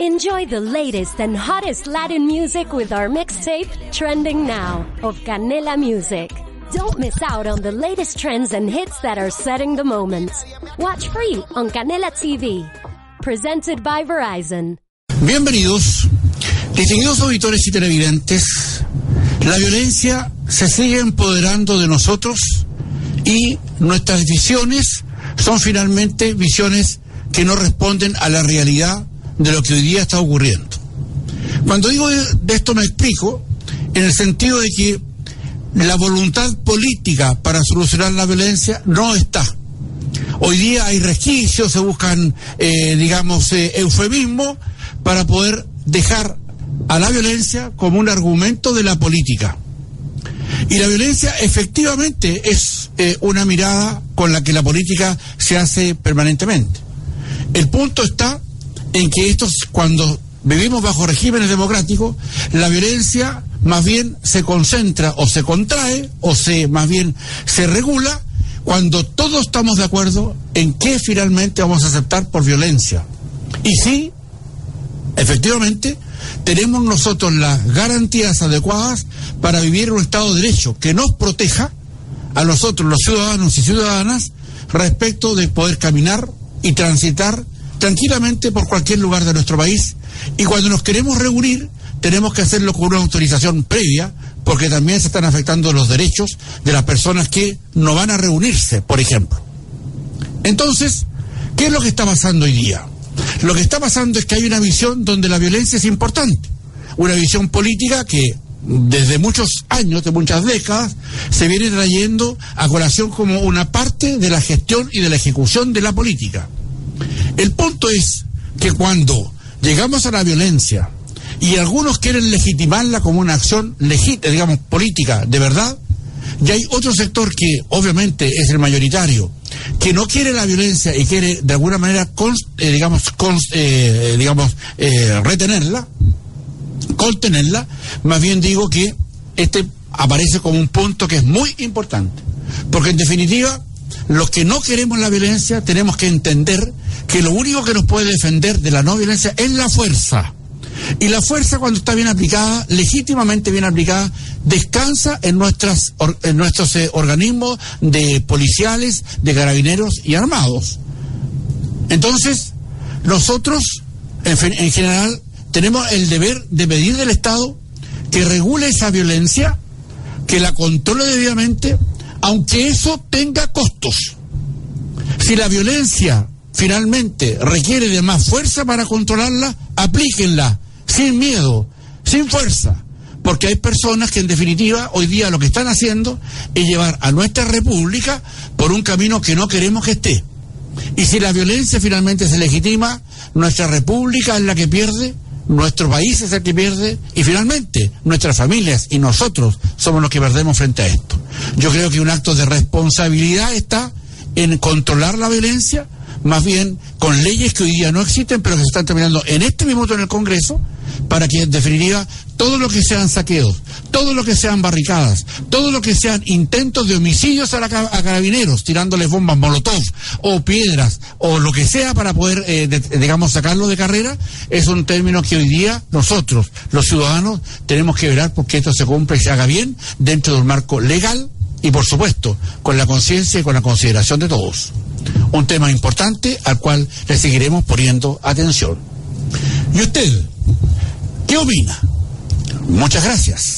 Enjoy the latest and hottest Latin music with our mixtape, Trending Now, of Canela Music. Don't miss out on the latest trends and hits that are setting the moment. Watch free on Canela TV. Presented by Verizon. Bienvenidos, distinguidos auditores y televidentes. La violencia se sigue empoderando de nosotros y nuestras visiones son finalmente visiones que no responden a la realidad de lo que hoy día está ocurriendo. Cuando digo de esto me explico en el sentido de que la voluntad política para solucionar la violencia no está. Hoy día hay resquicios, se buscan, eh, digamos, eh, eufemismos para poder dejar a la violencia como un argumento de la política. Y la violencia efectivamente es eh, una mirada con la que la política se hace permanentemente. El punto está en que estos, cuando vivimos bajo regímenes democráticos, la violencia más bien se concentra o se contrae o se más bien se regula cuando todos estamos de acuerdo en qué finalmente vamos a aceptar por violencia. Y sí, efectivamente, tenemos nosotros las garantías adecuadas para vivir un Estado de Derecho que nos proteja a nosotros, los ciudadanos y ciudadanas, respecto de poder caminar y transitar tranquilamente por cualquier lugar de nuestro país. Y cuando nos queremos reunir, tenemos que hacerlo con una autorización previa, porque también se están afectando los derechos de las personas que no van a reunirse, por ejemplo. Entonces, ¿qué es lo que está pasando hoy día? Lo que está pasando es que hay una visión donde la violencia es importante, una visión política que desde muchos años, de muchas décadas, se viene trayendo a colación como una parte de la gestión y de la ejecución de la política. El punto es que cuando llegamos a la violencia y algunos quieren legitimarla como una acción legítima, digamos, política, de verdad, y hay otro sector que obviamente es el mayoritario, que no quiere la violencia y quiere de alguna manera, eh, digamos, eh, eh, retenerla, contenerla, más bien digo que este aparece como un punto que es muy importante, porque en definitiva, los que no queremos la violencia tenemos que entender que lo único que nos puede defender de la no violencia es la fuerza. Y la fuerza cuando está bien aplicada, legítimamente bien aplicada, descansa en, nuestras, en nuestros eh, organismos de policiales, de carabineros y armados. Entonces, nosotros, en, en general, tenemos el deber de pedir del Estado que regule esa violencia, que la controle debidamente, aunque eso tenga costos. Si la violencia finalmente requiere de más fuerza para controlarla, aplíquenla, sin miedo, sin fuerza. Porque hay personas que en definitiva hoy día lo que están haciendo es llevar a nuestra república por un camino que no queremos que esté. Y si la violencia finalmente se legitima, nuestra república es la que pierde, nuestro país es el que pierde y finalmente nuestras familias y nosotros somos los que perdemos frente a esto. Yo creo que un acto de responsabilidad está en controlar la violencia, más bien con leyes que hoy día no existen, pero que se están terminando en este minuto en el Congreso, para que en definitiva todo lo que sean saqueos, todo lo que sean barricadas, todo lo que sean intentos de homicidios a, carabineros, tirándoles bombas molotov o piedras o lo que sea para poder, eh, digamos, sacarlo de carrera, es un término que hoy día nosotros, los ciudadanos, tenemos que velar porque esto se cumpla y se haga bien dentro de un marco legal y, por supuesto, con la conciencia y con la consideración de todos un tema importante al cual le seguiremos poniendo atención. ¿Y usted qué opina? Muchas gracias.